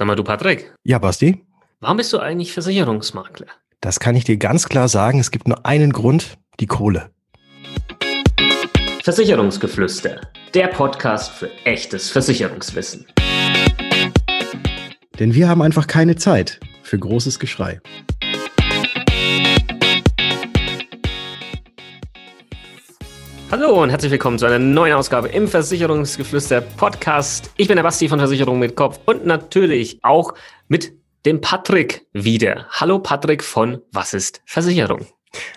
Sag mal, du Patrick. Ja, Basti? Warum bist du eigentlich Versicherungsmakler? Das kann ich dir ganz klar sagen. Es gibt nur einen Grund, die Kohle. Versicherungsgeflüster, der Podcast für echtes Versicherungswissen. Denn wir haben einfach keine Zeit für großes Geschrei. Hallo und herzlich willkommen zu einer neuen Ausgabe im Versicherungsgeflüster Podcast. Ich bin der Basti von Versicherung mit Kopf und natürlich auch mit dem Patrick wieder. Hallo Patrick von Was ist Versicherung?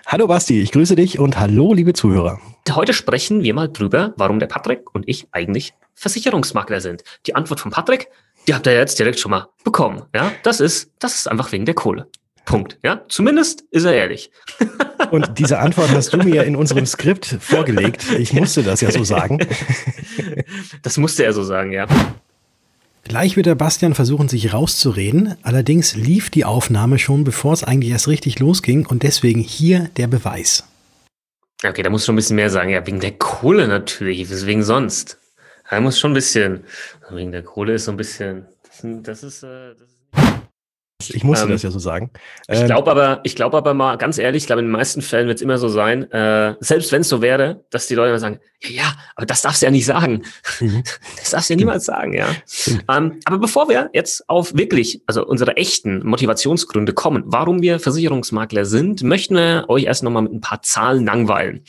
Hallo Basti, ich grüße dich und hallo liebe Zuhörer. Heute sprechen wir mal drüber, warum der Patrick und ich eigentlich Versicherungsmakler sind. Die Antwort von Patrick, die habt ihr jetzt direkt schon mal bekommen. Ja, das ist, das ist einfach wegen der Kohle. Punkt. Ja, zumindest ist er ehrlich. Und diese Antwort hast du mir in unserem Skript vorgelegt. Ich musste das ja so sagen. Das musste er so sagen, ja. Gleich wird der Bastian versuchen, sich rauszureden. Allerdings lief die Aufnahme schon, bevor es eigentlich erst richtig losging. Und deswegen hier der Beweis. Okay, da muss schon ein bisschen mehr sagen. Ja, wegen der Kohle natürlich. Weswegen sonst? Er muss schon ein bisschen. Wegen der Kohle ist so ein bisschen. Das, ist. Äh, das ist ich musste ähm, das ja so sagen. Ich ähm, glaube aber, ich glaube aber mal ganz ehrlich, ich glaube in den meisten Fällen wird es immer so sein, äh, selbst wenn es so wäre, dass die Leute immer sagen, ja, ja, aber das darfst du ja nicht sagen. Mhm. Das darfst du ja niemals sagen, ja. Ähm, aber bevor wir jetzt auf wirklich, also unsere echten Motivationsgründe kommen, warum wir Versicherungsmakler sind, möchten wir euch erst nochmal mit ein paar Zahlen langweilen.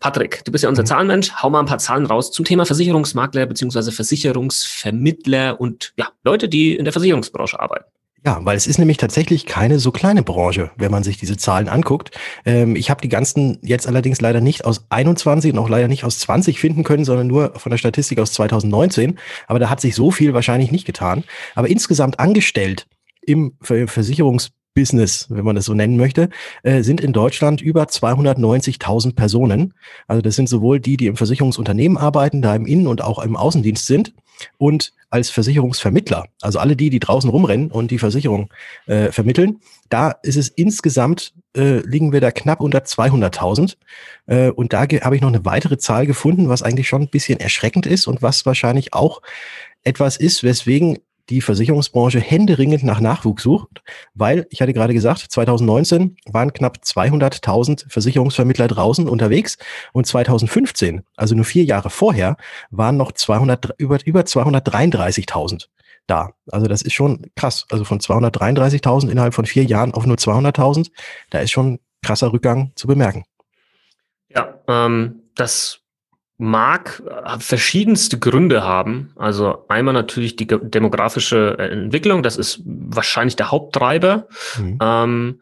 Patrick, du bist ja unser mhm. Zahlenmensch, hau mal ein paar Zahlen raus zum Thema Versicherungsmakler beziehungsweise Versicherungsvermittler und ja, Leute, die in der Versicherungsbranche arbeiten. Ja, weil es ist nämlich tatsächlich keine so kleine Branche, wenn man sich diese Zahlen anguckt. Ähm, ich habe die ganzen jetzt allerdings leider nicht aus 21 und auch leider nicht aus 20 finden können, sondern nur von der Statistik aus 2019. Aber da hat sich so viel wahrscheinlich nicht getan. Aber insgesamt angestellt im Versicherungs Business, wenn man das so nennen möchte, äh, sind in Deutschland über 290.000 Personen. Also das sind sowohl die, die im Versicherungsunternehmen arbeiten, da im Innen- und auch im Außendienst sind und als Versicherungsvermittler, also alle die, die draußen rumrennen und die Versicherung äh, vermitteln. Da ist es insgesamt, äh, liegen wir da knapp unter 200.000. Äh, und da habe ich noch eine weitere Zahl gefunden, was eigentlich schon ein bisschen erschreckend ist und was wahrscheinlich auch etwas ist, weswegen die Versicherungsbranche händeringend nach Nachwuchs sucht, weil, ich hatte gerade gesagt, 2019 waren knapp 200.000 Versicherungsvermittler draußen unterwegs und 2015, also nur vier Jahre vorher, waren noch 200, über, über 233.000 da. Also das ist schon krass. Also von 233.000 innerhalb von vier Jahren auf nur 200.000, da ist schon krasser Rückgang zu bemerken. Ja, ähm, das mag äh, verschiedenste Gründe haben. Also einmal natürlich die demografische äh, Entwicklung, das ist wahrscheinlich der Haupttreiber. Mhm. Ähm,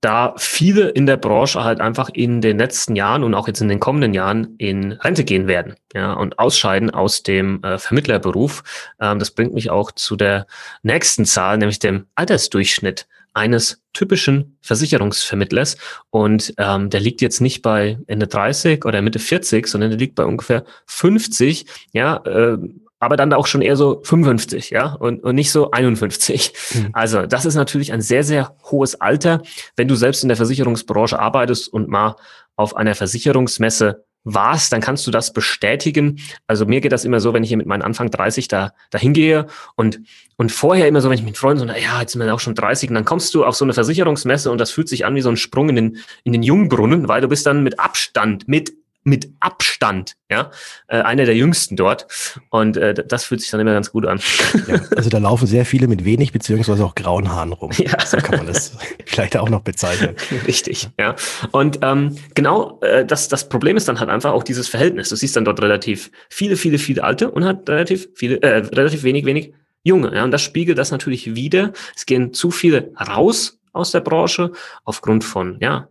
da viele in der Branche halt einfach in den letzten Jahren und auch jetzt in den kommenden Jahren in Rente gehen werden ja, und ausscheiden aus dem äh, Vermittlerberuf. Ähm, das bringt mich auch zu der nächsten Zahl, nämlich dem Altersdurchschnitt eines typischen Versicherungsvermittlers. Und ähm, der liegt jetzt nicht bei Ende 30 oder Mitte 40, sondern der liegt bei ungefähr 50, ja, äh, aber dann auch schon eher so 55, ja, und, und nicht so 51. Mhm. Also das ist natürlich ein sehr, sehr hohes Alter. Wenn du selbst in der Versicherungsbranche arbeitest und mal auf einer Versicherungsmesse warst, dann kannst du das bestätigen. Also mir geht das immer so, wenn ich hier mit meinen Anfang 30 da, da hingehe und, und vorher immer so, wenn ich mit Freunden so, na ja, jetzt sind wir auch schon 30 und dann kommst du auf so eine Versicherungsmesse und das fühlt sich an wie so ein Sprung in den, in den Jungbrunnen, weil du bist dann mit Abstand, mit mit Abstand, ja, äh, einer der jüngsten dort. Und äh, das fühlt sich dann immer ganz gut an. Ja, also da laufen sehr viele mit wenig beziehungsweise auch grauen Haaren rum. Ja. So kann man das vielleicht auch noch bezeichnen. Richtig, ja. Und ähm, genau äh, das, das Problem ist dann halt einfach auch dieses Verhältnis. Du siehst dann dort relativ viele, viele, viele Alte und halt relativ viele, äh, relativ wenig, wenig Junge. Ja, und das spiegelt das natürlich wieder. Es gehen zu viele raus aus der Branche aufgrund von ja,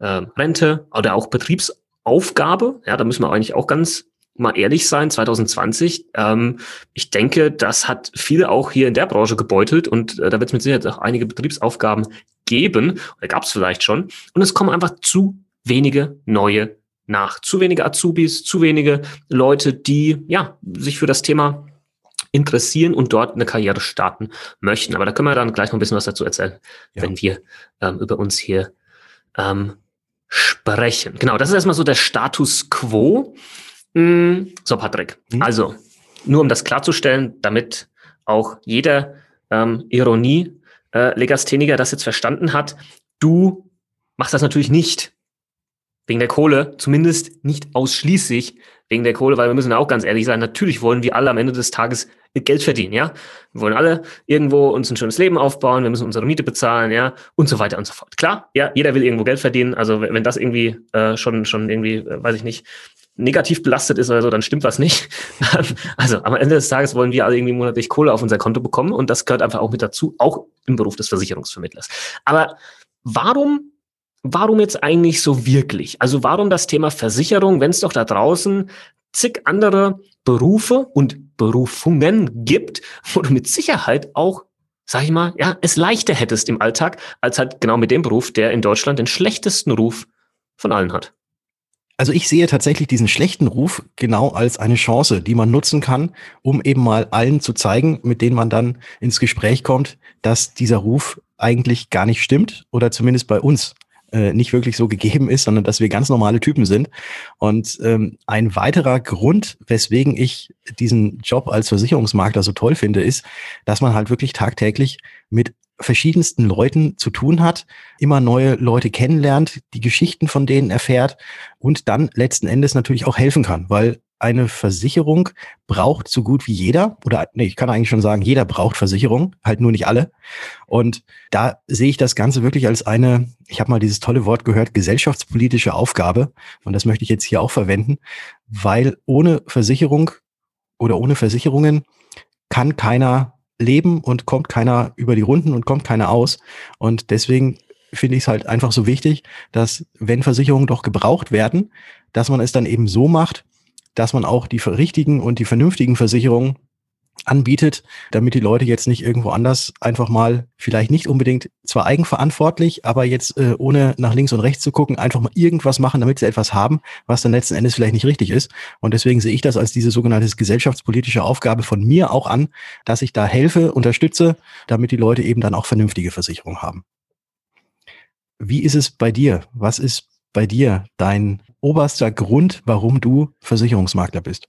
äh, Rente oder auch Betriebs Aufgabe. Ja, da müssen wir eigentlich auch ganz mal ehrlich sein, 2020, ähm, ich denke, das hat viele auch hier in der Branche gebeutelt und äh, da wird es mit Sicherheit auch einige Betriebsaufgaben geben, oder gab es vielleicht schon. Und es kommen einfach zu wenige neue nach. Zu wenige Azubis, zu wenige Leute, die ja sich für das Thema interessieren und dort eine Karriere starten möchten. Aber da können wir dann gleich noch ein bisschen was dazu erzählen, ja. wenn wir ähm, über uns hier ähm, sprechen. Genau, das ist erstmal so der Status quo. Mm, so, Patrick. Mhm. Also, nur um das klarzustellen, damit auch jeder ähm, Ironie, äh, das jetzt verstanden hat. Du machst das natürlich nicht wegen der Kohle, zumindest nicht ausschließlich wegen der Kohle, weil wir müssen auch ganz ehrlich sein, natürlich wollen wir alle am Ende des Tages Geld verdienen, ja. Wir wollen alle irgendwo uns ein schönes Leben aufbauen, wir müssen unsere Miete bezahlen, ja, und so weiter und so fort. Klar, ja, jeder will irgendwo Geld verdienen, also wenn das irgendwie äh, schon, schon irgendwie, äh, weiß ich nicht, negativ belastet ist oder so, dann stimmt was nicht. also am Ende des Tages wollen wir alle irgendwie monatlich Kohle auf unser Konto bekommen und das gehört einfach auch mit dazu, auch im Beruf des Versicherungsvermittlers. Aber warum warum jetzt eigentlich so wirklich? Also warum das Thema Versicherung, wenn es doch da draußen zig andere Berufe und Berufungen gibt, wo du mit Sicherheit auch, sag ich mal, ja, es leichter hättest im Alltag, als halt genau mit dem Beruf, der in Deutschland den schlechtesten Ruf von allen hat. Also ich sehe tatsächlich diesen schlechten Ruf genau als eine Chance, die man nutzen kann, um eben mal allen zu zeigen, mit denen man dann ins Gespräch kommt, dass dieser Ruf eigentlich gar nicht stimmt oder zumindest bei uns äh, nicht wirklich so gegeben ist, sondern dass wir ganz normale Typen sind. Und ähm, ein weiterer Grund, weswegen ich diesen Job als Versicherungsmakler so toll finde, ist, dass man halt wirklich tagtäglich mit verschiedensten Leuten zu tun hat, immer neue Leute kennenlernt, die Geschichten von denen erfährt und dann letzten Endes natürlich auch helfen kann, weil eine Versicherung braucht so gut wie jeder, oder nee, ich kann eigentlich schon sagen, jeder braucht Versicherung, halt nur nicht alle. Und da sehe ich das Ganze wirklich als eine, ich habe mal dieses tolle Wort gehört, gesellschaftspolitische Aufgabe. Und das möchte ich jetzt hier auch verwenden, weil ohne Versicherung oder ohne Versicherungen kann keiner leben und kommt keiner über die Runden und kommt keiner aus. Und deswegen finde ich es halt einfach so wichtig, dass wenn Versicherungen doch gebraucht werden, dass man es dann eben so macht, dass man auch die richtigen und die vernünftigen Versicherungen anbietet, damit die Leute jetzt nicht irgendwo anders einfach mal vielleicht nicht unbedingt zwar eigenverantwortlich, aber jetzt äh, ohne nach links und rechts zu gucken, einfach mal irgendwas machen, damit sie etwas haben, was dann letzten Endes vielleicht nicht richtig ist. Und deswegen sehe ich das als diese sogenannte gesellschaftspolitische Aufgabe von mir auch an, dass ich da helfe, unterstütze, damit die Leute eben dann auch vernünftige Versicherungen haben. Wie ist es bei dir? Was ist bei dir dein oberster Grund, warum du Versicherungsmakler bist?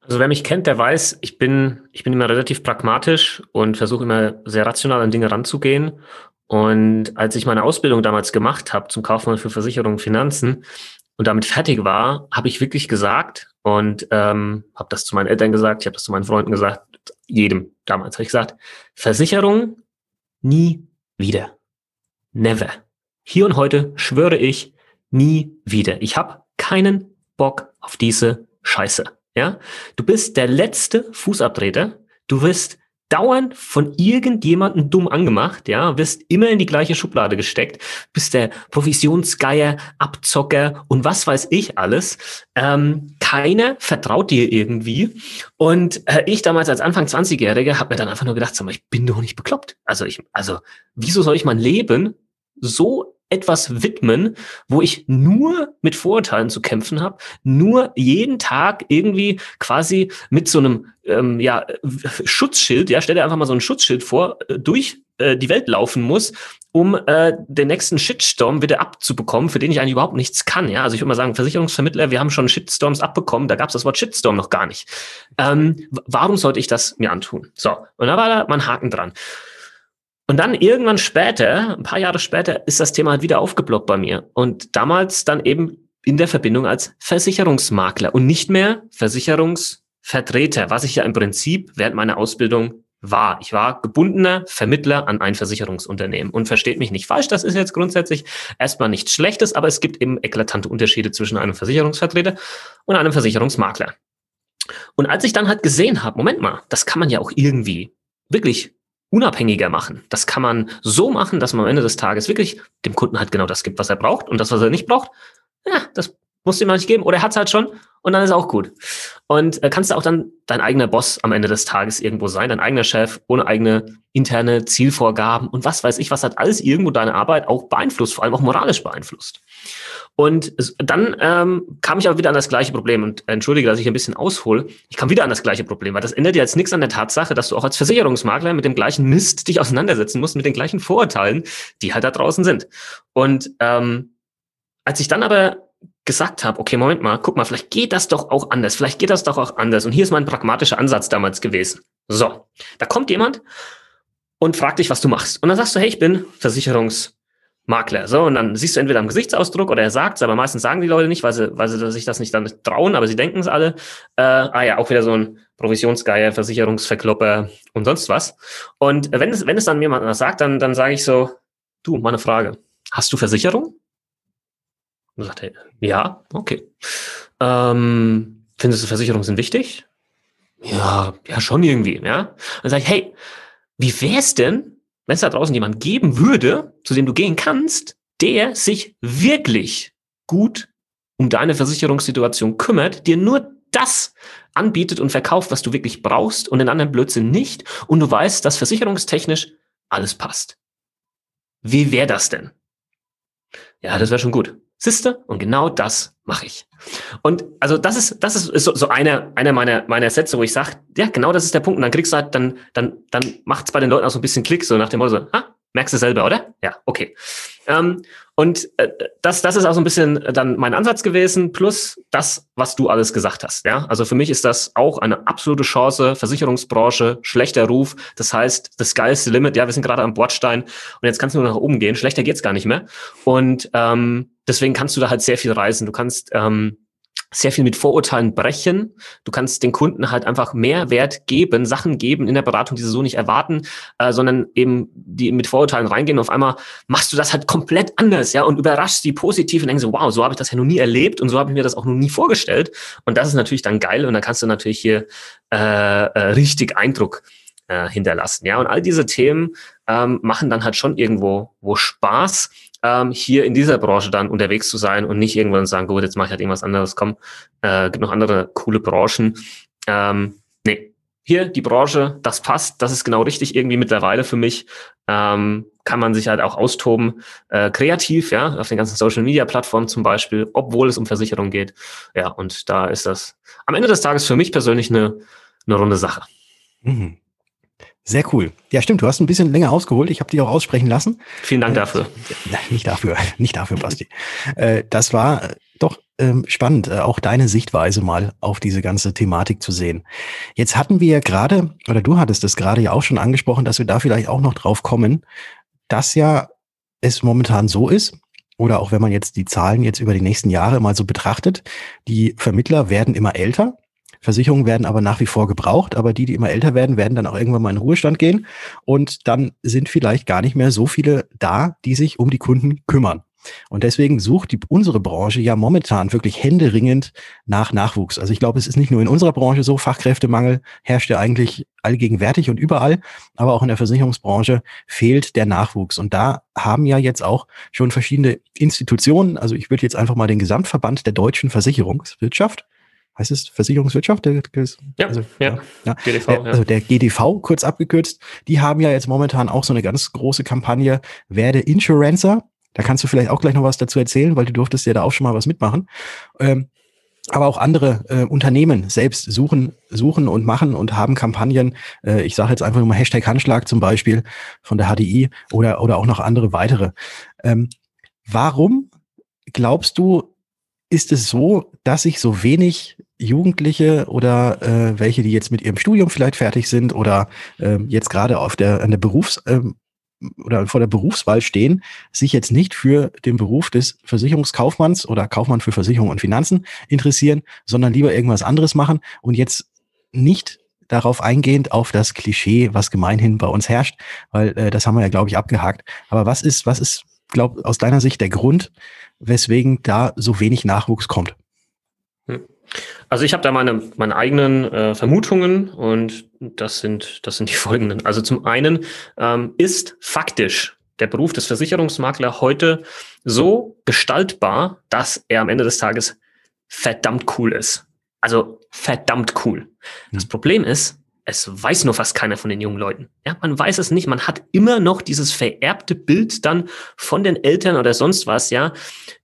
Also wer mich kennt, der weiß, ich bin, ich bin immer relativ pragmatisch und versuche immer sehr rational an Dinge ranzugehen. Und als ich meine Ausbildung damals gemacht habe zum Kaufmann für Versicherungen und Finanzen und damit fertig war, habe ich wirklich gesagt und ähm, habe das zu meinen Eltern gesagt, ich habe das zu meinen Freunden gesagt, jedem damals habe ich gesagt, Versicherung nie wieder. Never. Hier und heute schwöre ich, nie wieder. Ich habe keinen Bock auf diese Scheiße. Ja, du bist der letzte Fußabtreter. Du wirst dauernd von irgendjemandem dumm angemacht, ja, wirst immer in die gleiche Schublade gesteckt, bist der Provisionsgeier, Abzocker und was weiß ich alles. Ähm, keiner vertraut dir irgendwie. Und äh, ich damals als Anfang 20-Jähriger habe mir dann einfach nur gedacht, sag mal, ich bin doch nicht bekloppt. Also ich, also wieso soll ich mein Leben so etwas widmen, wo ich nur mit Vorurteilen zu kämpfen habe, nur jeden Tag irgendwie quasi mit so einem ähm, ja, Schutzschild, ja, stell dir einfach mal so ein Schutzschild vor, äh, durch äh, die Welt laufen muss, um äh, den nächsten Shitstorm wieder abzubekommen, für den ich eigentlich überhaupt nichts kann. Ja, also ich würde mal sagen, Versicherungsvermittler, wir haben schon Shitstorms abbekommen, da gab es das Wort Shitstorm noch gar nicht. Ähm, warum sollte ich das mir antun? So, und da war da mein Haken dran. Und dann irgendwann später, ein paar Jahre später, ist das Thema halt wieder aufgeblockt bei mir. Und damals dann eben in der Verbindung als Versicherungsmakler und nicht mehr Versicherungsvertreter, was ich ja im Prinzip während meiner Ausbildung war. Ich war gebundener Vermittler an ein Versicherungsunternehmen. Und versteht mich nicht falsch, das ist jetzt grundsätzlich erstmal nichts Schlechtes, aber es gibt eben eklatante Unterschiede zwischen einem Versicherungsvertreter und einem Versicherungsmakler. Und als ich dann halt gesehen habe, Moment mal, das kann man ja auch irgendwie wirklich unabhängiger machen. Das kann man so machen, dass man am Ende des Tages wirklich dem Kunden halt genau das gibt, was er braucht. Und das, was er nicht braucht, ja, das muss ihm mal nicht geben. Oder er hat es halt schon und dann ist auch gut. Und äh, kannst du auch dann dein eigener Boss am Ende des Tages irgendwo sein, dein eigener Chef, ohne eigene interne Zielvorgaben und was weiß ich, was hat alles irgendwo deine Arbeit auch beeinflusst, vor allem auch moralisch beeinflusst. Und dann ähm, kam ich aber wieder an das gleiche Problem und entschuldige, dass ich ein bisschen aushole. Ich kam wieder an das gleiche Problem, weil das ändert jetzt nichts an der Tatsache, dass du auch als Versicherungsmakler mit dem gleichen Mist dich auseinandersetzen musst, mit den gleichen Vorurteilen, die halt da draußen sind. Und ähm, als ich dann aber gesagt habe, okay, Moment mal, guck mal, vielleicht geht das doch auch anders, vielleicht geht das doch auch anders. Und hier ist mein pragmatischer Ansatz damals gewesen. So, da kommt jemand und fragt dich, was du machst. Und dann sagst du, hey, ich bin Versicherungsmakler. So, und dann siehst du entweder am Gesichtsausdruck oder er sagt es, aber meistens sagen die Leute nicht, weil sie, weil sie sich das nicht dann trauen, aber sie denken es alle. Äh, ah ja, auch wieder so ein Provisionsgeier, Versicherungsverklopper und sonst was. Und wenn es, wenn es dann jemand sagt, dann, dann sage ich so, du, meine Frage, hast du Versicherung? Und sagt er, ja, okay. Ähm, findest du Versicherungen sind wichtig? Ja, ja, schon irgendwie, ja. Dann sage ich, hey, wie wär's denn, wenn es da draußen jemand geben würde, zu dem du gehen kannst, der sich wirklich gut um deine Versicherungssituation kümmert, dir nur das anbietet und verkauft, was du wirklich brauchst und den anderen Blödsinn nicht und du weißt, dass versicherungstechnisch alles passt. Wie wäre das denn? Ja, das wäre schon gut. Siste? Und genau das mache ich. Und also das ist, das ist, ist so, so einer einer meiner, meiner Sätze, wo ich sage, ja, genau das ist der Punkt. Und dann kriegst du halt, dann, dann, dann macht es bei den Leuten auch so ein bisschen Klick, so nach dem Motto, ah, merkst du selber, oder? Ja, okay. Ähm, und äh, das, das ist auch so ein bisschen dann mein Ansatz gewesen, plus das, was du alles gesagt hast. Ja, also für mich ist das auch eine absolute Chance. Versicherungsbranche, schlechter Ruf. Das heißt, das geilste Limit. Ja, wir sind gerade am Bordstein und jetzt kannst du nur nach oben gehen. Schlechter geht's gar nicht mehr. Und ähm, deswegen kannst du da halt sehr viel reisen. Du kannst ähm, sehr viel mit Vorurteilen brechen. Du kannst den Kunden halt einfach mehr Wert geben, Sachen geben in der Beratung, die sie so nicht erwarten, äh, sondern eben die mit Vorurteilen reingehen. Und auf einmal machst du das halt komplett anders, ja, und überraschst die positiv und denkst so, wow, so habe ich das ja noch nie erlebt und so habe ich mir das auch noch nie vorgestellt. Und das ist natürlich dann geil und dann kannst du natürlich hier äh, äh, richtig Eindruck äh, hinterlassen. Ja, und all diese Themen ähm, machen dann halt schon irgendwo wo Spaß ähm, hier in dieser Branche dann unterwegs zu sein und nicht irgendwann sagen, gut, jetzt mache ich halt irgendwas anderes, komm, äh, gibt noch andere coole Branchen. Ähm, nee, hier die Branche, das passt, das ist genau richtig irgendwie mittlerweile für mich. Ähm, kann man sich halt auch austoben, äh, kreativ, ja, auf den ganzen Social Media Plattformen zum Beispiel, obwohl es um Versicherung geht. Ja, und da ist das am Ende des Tages für mich persönlich eine, eine runde Sache. Mhm. Sehr cool. Ja, stimmt. Du hast ein bisschen länger ausgeholt. Ich habe dich auch aussprechen lassen. Vielen Dank äh, dafür. Äh, nicht dafür, nicht dafür, Basti. äh, das war äh, doch ähm, spannend, äh, auch deine Sichtweise mal auf diese ganze Thematik zu sehen. Jetzt hatten wir ja gerade, oder du hattest es gerade ja auch schon angesprochen, dass wir da vielleicht auch noch drauf kommen, dass ja es momentan so ist, oder auch wenn man jetzt die Zahlen jetzt über die nächsten Jahre mal so betrachtet, die Vermittler werden immer älter Versicherungen werden aber nach wie vor gebraucht, aber die, die immer älter werden, werden dann auch irgendwann mal in Ruhestand gehen und dann sind vielleicht gar nicht mehr so viele da, die sich um die Kunden kümmern. Und deswegen sucht die, unsere Branche ja momentan wirklich händeringend nach Nachwuchs. Also ich glaube, es ist nicht nur in unserer Branche so, Fachkräftemangel herrscht ja eigentlich allgegenwärtig und überall, aber auch in der Versicherungsbranche fehlt der Nachwuchs. Und da haben ja jetzt auch schon verschiedene Institutionen, also ich würde jetzt einfach mal den Gesamtverband der deutschen Versicherungswirtschaft heißt es Versicherungswirtschaft? Der, ja, also, ja, ja, GDV, der, also der GDV kurz abgekürzt, die haben ja jetzt momentan auch so eine ganz große Kampagne, werde Insurancer. Da kannst du vielleicht auch gleich noch was dazu erzählen, weil du durftest ja da auch schon mal was mitmachen. Ähm, aber auch andere äh, Unternehmen selbst suchen, suchen und machen und haben Kampagnen. Äh, ich sage jetzt einfach nur mal Hashtag Handschlag zum Beispiel von der HDI oder, oder auch noch andere weitere. Ähm, warum glaubst du, ist es so, dass sich so wenig Jugendliche oder äh, welche, die jetzt mit ihrem Studium vielleicht fertig sind oder äh, jetzt gerade auf der an der Berufs ähm, oder vor der Berufswahl stehen, sich jetzt nicht für den Beruf des Versicherungskaufmanns oder Kaufmann für Versicherung und Finanzen interessieren, sondern lieber irgendwas anderes machen und jetzt nicht darauf eingehend auf das Klischee, was gemeinhin bei uns herrscht, weil äh, das haben wir ja, glaube ich, abgehakt. Aber was ist, was ist, glaub, aus deiner Sicht der Grund, weswegen da so wenig Nachwuchs kommt? Also ich habe da meine, meine eigenen äh, Vermutungen und das sind, das sind die folgenden. Also zum einen ähm, ist faktisch der Beruf des Versicherungsmaklers heute so gestaltbar, dass er am Ende des Tages verdammt cool ist. Also verdammt cool. Das hm. Problem ist, es weiß nur fast keiner von den jungen Leuten. Ja, man weiß es nicht. Man hat immer noch dieses vererbte Bild dann von den Eltern oder sonst was, ja.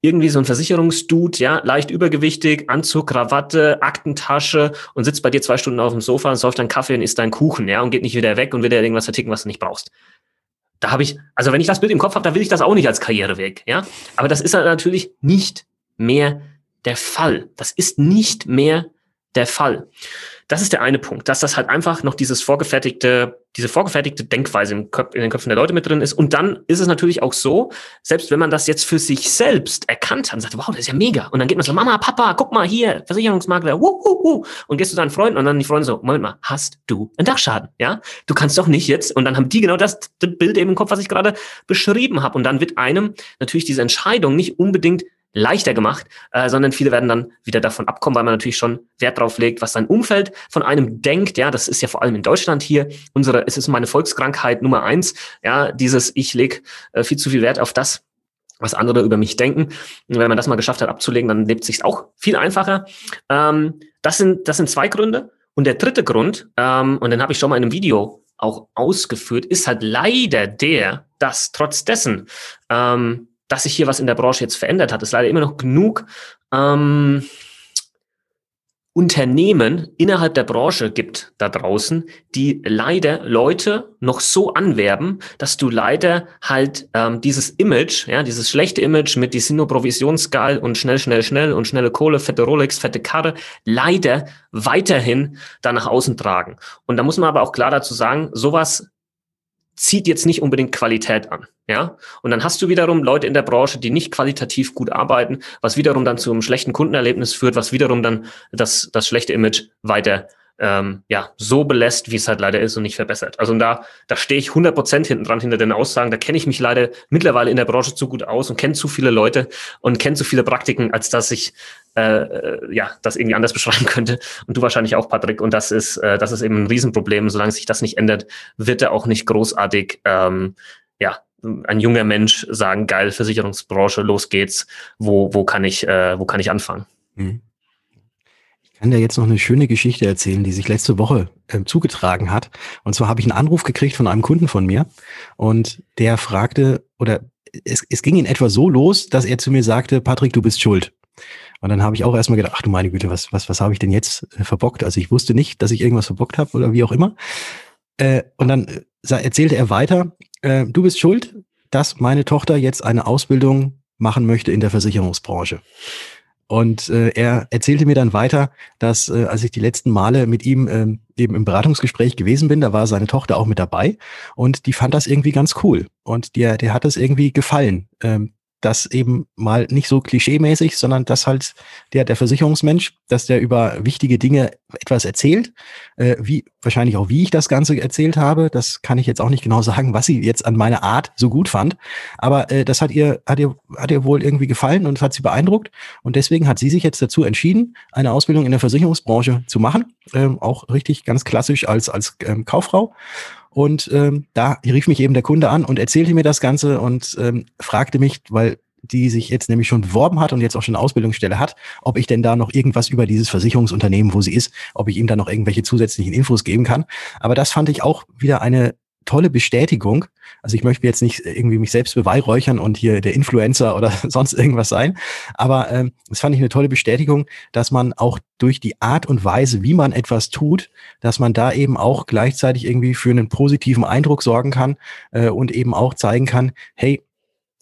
Irgendwie so ein Versicherungsdude, ja, leicht übergewichtig, Anzug, Krawatte, Aktentasche und sitzt bei dir zwei Stunden auf dem Sofa und säuft einen Kaffee und isst deinen Kuchen, ja, und geht nicht wieder weg und will dir irgendwas verticken, was du nicht brauchst. Da habe ich, also wenn ich das Bild im Kopf habe, da will ich das auch nicht als Karriereweg, ja. Aber das ist natürlich nicht mehr der Fall. Das ist nicht mehr der Fall. Das ist der eine Punkt, dass das halt einfach noch dieses vorgefertigte, diese vorgefertigte Denkweise in, den Köpfen der Leute mit drin ist. Und dann ist es natürlich auch so, selbst wenn man das jetzt für sich selbst erkannt hat und sagt, wow, das ist ja mega. Und dann geht man so, Mama, Papa, guck mal hier, Versicherungsmakler, wuh. Und gehst zu deinen Freunden und dann die Freunde so, Moment mal, hast du einen Dachschaden? Ja, du kannst doch nicht jetzt. Und dann haben die genau das Bild eben im Kopf, was ich gerade beschrieben habe. Und dann wird einem natürlich diese Entscheidung nicht unbedingt leichter gemacht, äh, sondern viele werden dann wieder davon abkommen, weil man natürlich schon Wert drauf legt, was sein Umfeld von einem denkt. Ja, das ist ja vor allem in Deutschland hier unsere, es ist meine Volkskrankheit Nummer eins. Ja, dieses ich leg äh, viel zu viel Wert auf das, was andere über mich denken. Und wenn man das mal geschafft hat abzulegen, dann lebt sich auch viel einfacher. Ähm, das sind das sind zwei Gründe. Und der dritte Grund, ähm, und den habe ich schon mal in einem Video auch ausgeführt, ist halt leider der, dass trotz dessen ähm, dass sich hier was in der Branche jetzt verändert hat. Es leider immer noch genug ähm, Unternehmen innerhalb der Branche gibt da draußen, die leider Leute noch so anwerben, dass du leider halt ähm, dieses Image, ja, dieses schlechte Image mit die sind nur provisionsgeil und schnell, schnell, schnell und schnelle Kohle, fette Rolex, fette Karre, leider weiterhin da nach außen tragen. Und da muss man aber auch klar dazu sagen, sowas zieht jetzt nicht unbedingt Qualität an. Ja, und dann hast du wiederum Leute in der Branche, die nicht qualitativ gut arbeiten, was wiederum dann zu einem schlechten Kundenerlebnis führt, was wiederum dann das, das schlechte Image weiter ähm, ja, so belässt, wie es halt leider ist und nicht verbessert. Also da, da stehe ich 100 Prozent hinten dran hinter den Aussagen. Da kenne ich mich leider mittlerweile in der Branche zu gut aus und kenne zu viele Leute und kenne zu viele Praktiken, als dass ich äh, äh, ja das irgendwie anders beschreiben könnte. Und du wahrscheinlich auch, Patrick. Und das ist, äh, das ist eben ein Riesenproblem. Solange sich das nicht ändert, wird er auch nicht großartig ähm, ja, ein junger Mensch sagen, geil, Versicherungsbranche, los geht's, wo, wo kann ich, äh, wo kann ich anfangen? Mhm kann dir jetzt noch eine schöne Geschichte erzählen, die sich letzte Woche äh, zugetragen hat. Und zwar habe ich einen Anruf gekriegt von einem Kunden von mir und der fragte, oder es, es ging in etwa so los, dass er zu mir sagte, Patrick, du bist schuld. Und dann habe ich auch erstmal gedacht, ach du meine Güte, was, was, was habe ich denn jetzt äh, verbockt? Also ich wusste nicht, dass ich irgendwas verbockt habe oder wie auch immer. Äh, und dann äh, erzählte er weiter, äh, du bist schuld, dass meine Tochter jetzt eine Ausbildung machen möchte in der Versicherungsbranche. Und äh, er erzählte mir dann weiter, dass äh, als ich die letzten Male mit ihm ähm, eben im Beratungsgespräch gewesen bin, da war seine Tochter auch mit dabei und die fand das irgendwie ganz cool. Und der, der hat es irgendwie gefallen, ähm, das eben mal nicht so klischeemäßig, sondern dass halt der, der Versicherungsmensch, dass der über wichtige Dinge etwas erzählt, äh, wie, wahrscheinlich auch wie ich das Ganze erzählt habe, das kann ich jetzt auch nicht genau sagen, was sie jetzt an meiner Art so gut fand, aber äh, das hat ihr, hat ihr, hat ihr wohl irgendwie gefallen und hat sie beeindruckt. Und deswegen hat sie sich jetzt dazu entschieden, eine Ausbildung in der Versicherungsbranche zu machen, ähm, auch richtig ganz klassisch als, als ähm, Kauffrau und ähm, da rief mich eben der Kunde an und erzählte mir das Ganze und ähm, fragte mich, weil die sich jetzt nämlich schon beworben hat und jetzt auch schon eine Ausbildungsstelle hat, ob ich denn da noch irgendwas über dieses Versicherungsunternehmen, wo sie ist, ob ich ihm da noch irgendwelche zusätzlichen Infos geben kann. Aber das fand ich auch wieder eine tolle Bestätigung. Also ich möchte jetzt nicht irgendwie mich selbst beweihräuchern und hier der Influencer oder sonst irgendwas sein, aber ähm, das fand ich eine tolle Bestätigung, dass man auch durch die Art und Weise, wie man etwas tut, dass man da eben auch gleichzeitig irgendwie für einen positiven Eindruck sorgen kann äh, und eben auch zeigen kann, hey,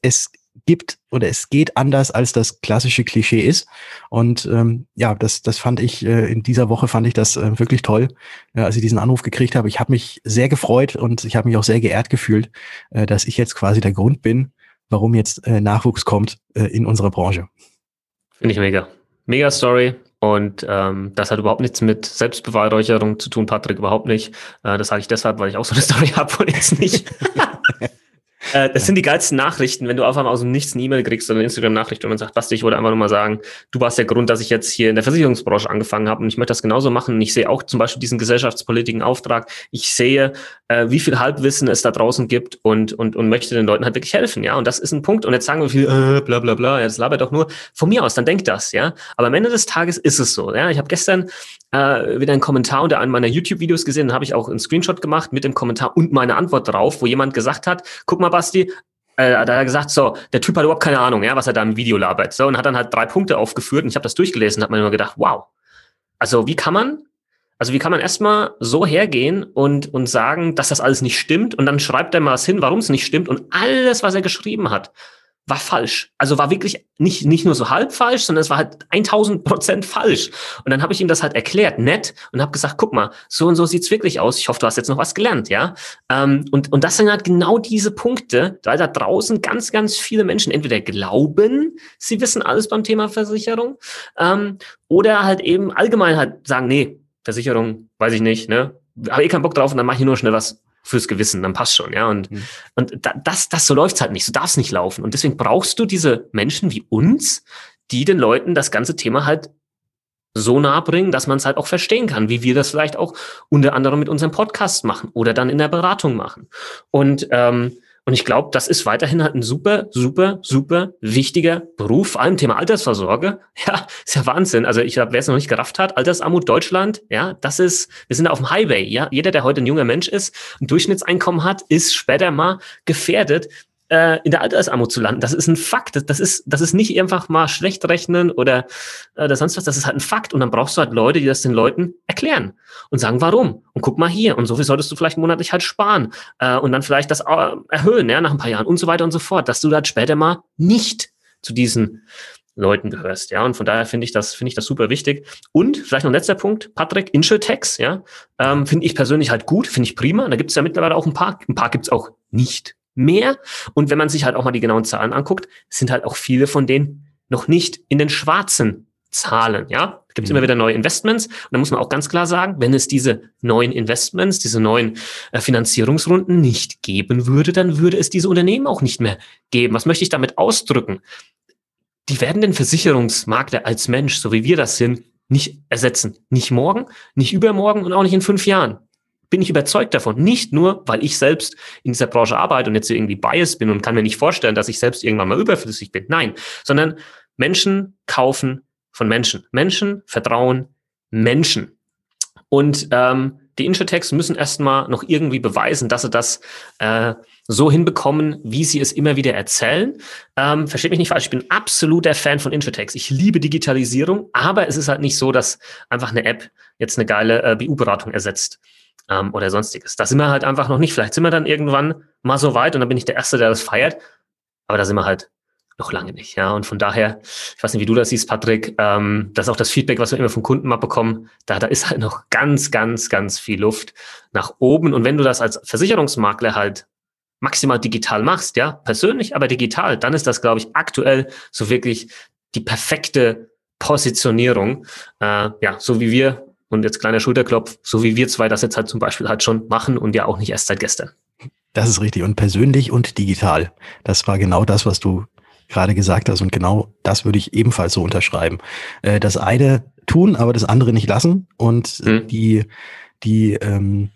es gibt oder es geht anders, als das klassische Klischee ist. Und ähm, ja, das, das fand ich äh, in dieser Woche fand ich das äh, wirklich toll, äh, als ich diesen Anruf gekriegt habe. Ich habe mich sehr gefreut und ich habe mich auch sehr geehrt gefühlt, äh, dass ich jetzt quasi der Grund bin, warum jetzt äh, Nachwuchs kommt äh, in unserer Branche. Finde ich mega. Mega Story. Und ähm, das hat überhaupt nichts mit Selbstbeweihräucherung zu tun, Patrick, überhaupt nicht. Äh, das sage ich deshalb, weil ich auch so eine Story habe und jetzt nicht. Äh, das sind die geilsten Nachrichten, wenn du einfach mal aus dem Nichts eine E-Mail kriegst oder eine Instagram-Nachricht und man sagt, Basti, ich wollte einfach nur mal sagen, du warst der Grund, dass ich jetzt hier in der Versicherungsbranche angefangen habe und ich möchte das genauso machen. Und ich sehe auch zum Beispiel diesen gesellschaftspolitischen Auftrag. Ich sehe, äh, wie viel Halbwissen es da draußen gibt und, und, und möchte den Leuten halt wirklich helfen, ja. Und das ist ein Punkt. Und jetzt sagen wir viel, äh, bla bla bla, ja, das labert doch nur. Von mir aus, dann denkt das, ja. Aber am Ende des Tages ist es so, ja. Ich habe gestern äh, wieder einen Kommentar unter einem meiner YouTube-Videos gesehen, da habe ich auch einen Screenshot gemacht mit dem Kommentar und meine Antwort drauf, wo jemand gesagt hat, guck mal, Basti, äh, da hat er gesagt, so, der Typ hat überhaupt keine Ahnung, ja, was er da im Video labert. So, und hat dann halt drei Punkte aufgeführt und ich habe das durchgelesen und habe mir immer gedacht, wow. Also wie kann man, also wie kann man erstmal so hergehen und, und sagen, dass das alles nicht stimmt und dann schreibt er mal was hin, warum es nicht stimmt und alles, was er geschrieben hat, war falsch. Also war wirklich nicht, nicht nur so halb falsch, sondern es war halt 1000 Prozent falsch. Und dann habe ich ihm das halt erklärt, nett, und habe gesagt, guck mal, so und so sieht's wirklich aus. Ich hoffe, du hast jetzt noch was gelernt, ja. Ähm, und, und das sind halt genau diese Punkte, weil da draußen ganz, ganz viele Menschen entweder glauben, sie wissen alles beim Thema Versicherung, ähm, oder halt eben allgemein halt sagen, nee, Versicherung, weiß ich nicht, ne? Habe eh keinen Bock drauf und dann mache ich nur schnell was fürs Gewissen, dann passt schon, ja. Und, mhm. und da, das, das so läuft's halt nicht, so darf's nicht laufen. Und deswegen brauchst du diese Menschen wie uns, die den Leuten das ganze Thema halt so nah bringen, dass man es halt auch verstehen kann, wie wir das vielleicht auch unter anderem mit unserem Podcast machen oder dann in der Beratung machen. Und ähm, und ich glaube, das ist weiterhin halt ein super, super, super wichtiger Beruf, vor allem Thema Altersvorsorge. Ja, ist ja Wahnsinn. Also ich glaube, wer es noch nicht gerafft hat, Altersarmut Deutschland, ja, das ist, wir sind auf dem Highway, ja. Jeder, der heute ein junger Mensch ist, ein Durchschnittseinkommen hat, ist später mal gefährdet, äh, in der Altersarmut zu landen. Das ist ein Fakt. Das, das, ist, das ist nicht einfach mal schlecht rechnen oder, äh, oder sonst was. Das ist halt ein Fakt. Und dann brauchst du halt Leute, die das den Leuten erklären und sagen, warum. Und guck mal hier. Und so viel solltest du vielleicht monatlich halt sparen. Äh, und dann vielleicht das äh, erhöhen, ja, nach ein paar Jahren und so weiter und so fort, dass du halt später mal nicht zu diesen Leuten gehörst, ja. Und von daher finde ich das, finde ich das super wichtig. Und vielleicht noch ein letzter Punkt, Patrick, Insurtex, ja, ähm, finde ich persönlich halt gut, finde ich prima. Da gibt es ja mittlerweile auch ein paar, ein paar gibt es auch nicht mehr. Und wenn man sich halt auch mal die genauen Zahlen anguckt, sind halt auch viele von denen noch nicht in den schwarzen Zahlen. Ja, gibt es mhm. immer wieder neue Investments. Und da muss man auch ganz klar sagen, wenn es diese neuen Investments, diese neuen äh, Finanzierungsrunden nicht geben würde, dann würde es diese Unternehmen auch nicht mehr geben. Was möchte ich damit ausdrücken? Die werden den Versicherungsmakler als Mensch, so wie wir das sind, nicht ersetzen. Nicht morgen, nicht übermorgen und auch nicht in fünf Jahren bin ich überzeugt davon. Nicht nur, weil ich selbst in dieser Branche arbeite und jetzt irgendwie biased bin und kann mir nicht vorstellen, dass ich selbst irgendwann mal überflüssig bin. Nein, sondern Menschen kaufen von Menschen. Menschen vertrauen Menschen. Und ähm, die Insurtechs müssen erstmal noch irgendwie beweisen, dass sie das äh, so hinbekommen, wie sie es immer wieder erzählen. Ähm, versteht mich nicht falsch, ich bin absoluter Fan von Insurtechs. Ich liebe Digitalisierung, aber es ist halt nicht so, dass einfach eine App jetzt eine geile äh, BU-Beratung ersetzt ähm, oder sonstiges. Da sind wir halt einfach noch nicht. Vielleicht sind wir dann irgendwann mal so weit und dann bin ich der Erste, der das feiert. Aber da sind wir halt noch lange nicht. Ja, und von daher, ich weiß nicht, wie du das siehst, Patrick, ähm, das ist auch das Feedback, was wir immer von Kunden mal bekommen. Da, da ist halt noch ganz, ganz, ganz viel Luft nach oben. Und wenn du das als Versicherungsmakler halt maximal digital machst, ja, persönlich, aber digital, dann ist das, glaube ich, aktuell so wirklich die perfekte Positionierung. Äh, ja, so wie wir und jetzt kleiner Schulterklopf, so wie wir zwei das jetzt halt zum Beispiel halt schon machen und ja auch nicht erst seit gestern. Das ist richtig. Und persönlich und digital. Das war genau das, was du gerade gesagt hast. Und genau das würde ich ebenfalls so unterschreiben. Äh, das eine tun, aber das andere nicht lassen. Und mhm. die, die, ähm,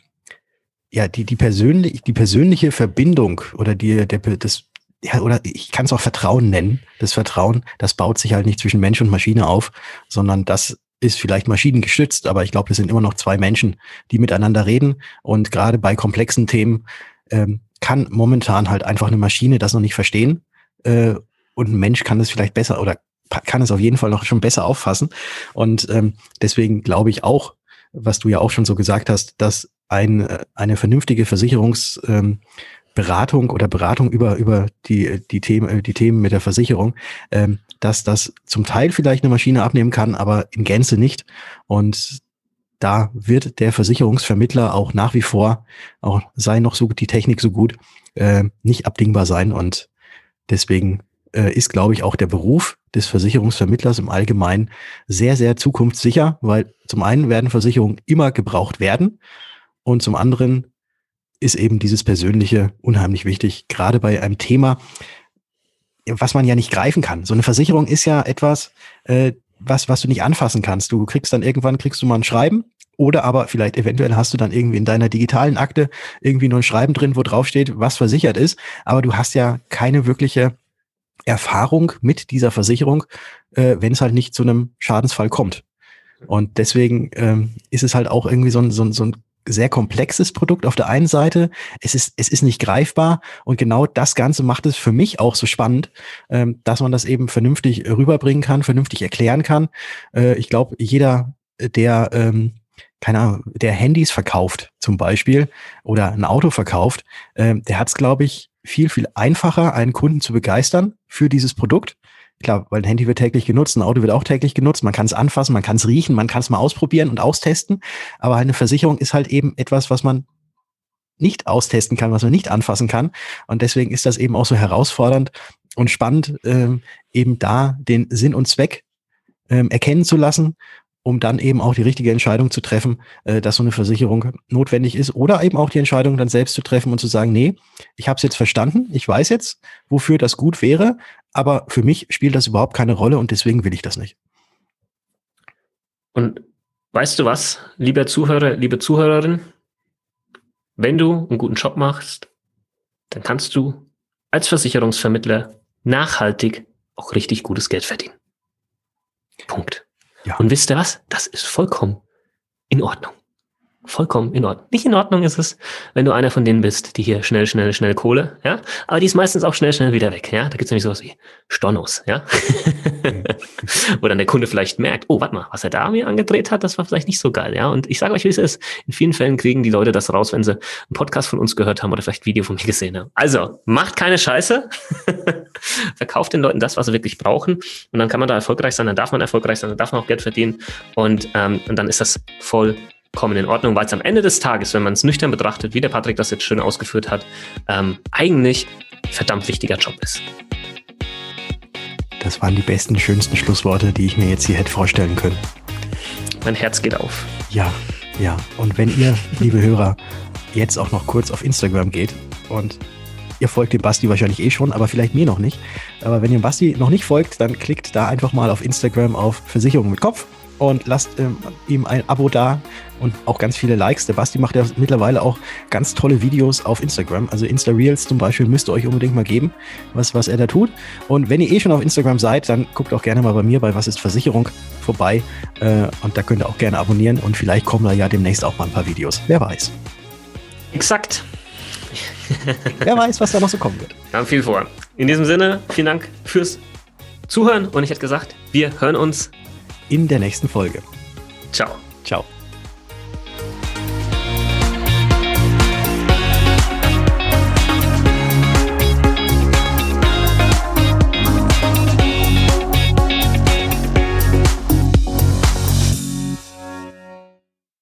ja, die, die persönliche, die persönliche Verbindung oder die, der, das, ja, oder ich kann es auch Vertrauen nennen. Das Vertrauen, das baut sich halt nicht zwischen Mensch und Maschine auf, sondern das ist vielleicht maschinengestützt, aber ich glaube, es sind immer noch zwei Menschen, die miteinander reden. Und gerade bei komplexen Themen ähm, kann momentan halt einfach eine Maschine das noch nicht verstehen. Äh, und ein Mensch kann es vielleicht besser oder kann es auf jeden Fall noch schon besser auffassen. Und ähm, deswegen glaube ich auch, was du ja auch schon so gesagt hast, dass ein, äh, eine vernünftige Versicherungs, ähm, Beratung oder Beratung über, über die, die, Themen, die Themen mit der Versicherung, ähm, dass das zum Teil vielleicht eine Maschine abnehmen kann, aber in Gänze nicht. Und da wird der Versicherungsvermittler auch nach wie vor, auch sei noch so die Technik so gut, äh, nicht abdingbar sein. Und deswegen äh, ist, glaube ich, auch der Beruf des Versicherungsvermittlers im Allgemeinen sehr, sehr zukunftssicher, weil zum einen werden Versicherungen immer gebraucht werden und zum anderen ist eben dieses Persönliche unheimlich wichtig, gerade bei einem Thema, was man ja nicht greifen kann. So eine Versicherung ist ja etwas, äh, was, was du nicht anfassen kannst. Du kriegst dann irgendwann, kriegst du mal ein Schreiben oder aber vielleicht eventuell hast du dann irgendwie in deiner digitalen Akte irgendwie nur ein Schreiben drin, wo drauf steht, was versichert ist, aber du hast ja keine wirkliche Erfahrung mit dieser Versicherung, äh, wenn es halt nicht zu einem Schadensfall kommt. Und deswegen ähm, ist es halt auch irgendwie so ein, so ein, so ein sehr komplexes Produkt auf der einen Seite. Es ist, es ist nicht greifbar und genau das Ganze macht es für mich auch so spannend, ähm, dass man das eben vernünftig rüberbringen kann, vernünftig erklären kann. Äh, ich glaube, jeder, der ähm, keine Ahnung, der Handys verkauft zum Beispiel oder ein Auto verkauft, ähm, der hat es, glaube ich, viel, viel einfacher, einen Kunden zu begeistern für dieses Produkt. Klar, weil ein Handy wird täglich genutzt, ein Auto wird auch täglich genutzt, man kann es anfassen, man kann es riechen, man kann es mal ausprobieren und austesten. Aber eine Versicherung ist halt eben etwas, was man nicht austesten kann, was man nicht anfassen kann. Und deswegen ist das eben auch so herausfordernd und spannend, ähm, eben da den Sinn und Zweck ähm, erkennen zu lassen, um dann eben auch die richtige Entscheidung zu treffen, äh, dass so eine Versicherung notwendig ist oder eben auch die Entscheidung dann selbst zu treffen und zu sagen, nee, ich habe es jetzt verstanden, ich weiß jetzt, wofür das gut wäre, aber für mich spielt das überhaupt keine Rolle und deswegen will ich das nicht. Und weißt du was, lieber Zuhörer, liebe Zuhörerin, wenn du einen guten Job machst, dann kannst du als Versicherungsvermittler nachhaltig auch richtig gutes Geld verdienen. Punkt. Ja. Und wisst ihr was? Das ist vollkommen in Ordnung vollkommen in Ordnung. Nicht in Ordnung ist es, wenn du einer von denen bist, die hier schnell, schnell, schnell Kohle, ja, aber die ist meistens auch schnell, schnell wieder weg, ja. Da gibt's nämlich sowas wie Stornos, ja. Wo dann der Kunde vielleicht merkt, oh, warte mal, was er da mir angedreht hat, das war vielleicht nicht so geil, ja. Und ich sage euch, wie es ist. In vielen Fällen kriegen die Leute das raus, wenn sie einen Podcast von uns gehört haben oder vielleicht ein Video von mir gesehen haben. Also, macht keine Scheiße. Verkauft den Leuten das, was sie wirklich brauchen. Und dann kann man da erfolgreich sein, dann darf man erfolgreich sein, dann darf man auch Geld verdienen. Und, ähm, und dann ist das voll kommen in Ordnung, weil es am Ende des Tages, wenn man es nüchtern betrachtet, wie der Patrick das jetzt schön ausgeführt hat, ähm, eigentlich verdammt wichtiger Job ist. Das waren die besten, schönsten Schlussworte, die ich mir jetzt hier hätte vorstellen können. Mein Herz geht auf. Ja, ja. Und wenn ihr, liebe Hörer, jetzt auch noch kurz auf Instagram geht und ihr folgt dem Basti wahrscheinlich eh schon, aber vielleicht mir noch nicht. Aber wenn ihr Basti noch nicht folgt, dann klickt da einfach mal auf Instagram auf Versicherung mit Kopf und lasst ähm, ihm ein Abo da und auch ganz viele Likes. Der Basti macht ja mittlerweile auch ganz tolle Videos auf Instagram. Also Insta-Reels zum Beispiel müsst ihr euch unbedingt mal geben, was, was er da tut. Und wenn ihr eh schon auf Instagram seid, dann guckt auch gerne mal bei mir bei Was ist Versicherung vorbei. Äh, und da könnt ihr auch gerne abonnieren und vielleicht kommen da ja demnächst auch mal ein paar Videos. Wer weiß. Exakt. Wer weiß, was da noch so kommen wird. Wir haben viel vor. In diesem Sinne, vielen Dank fürs Zuhören und ich hätte gesagt, wir hören uns in der nächsten Folge. Ciao. Ciao.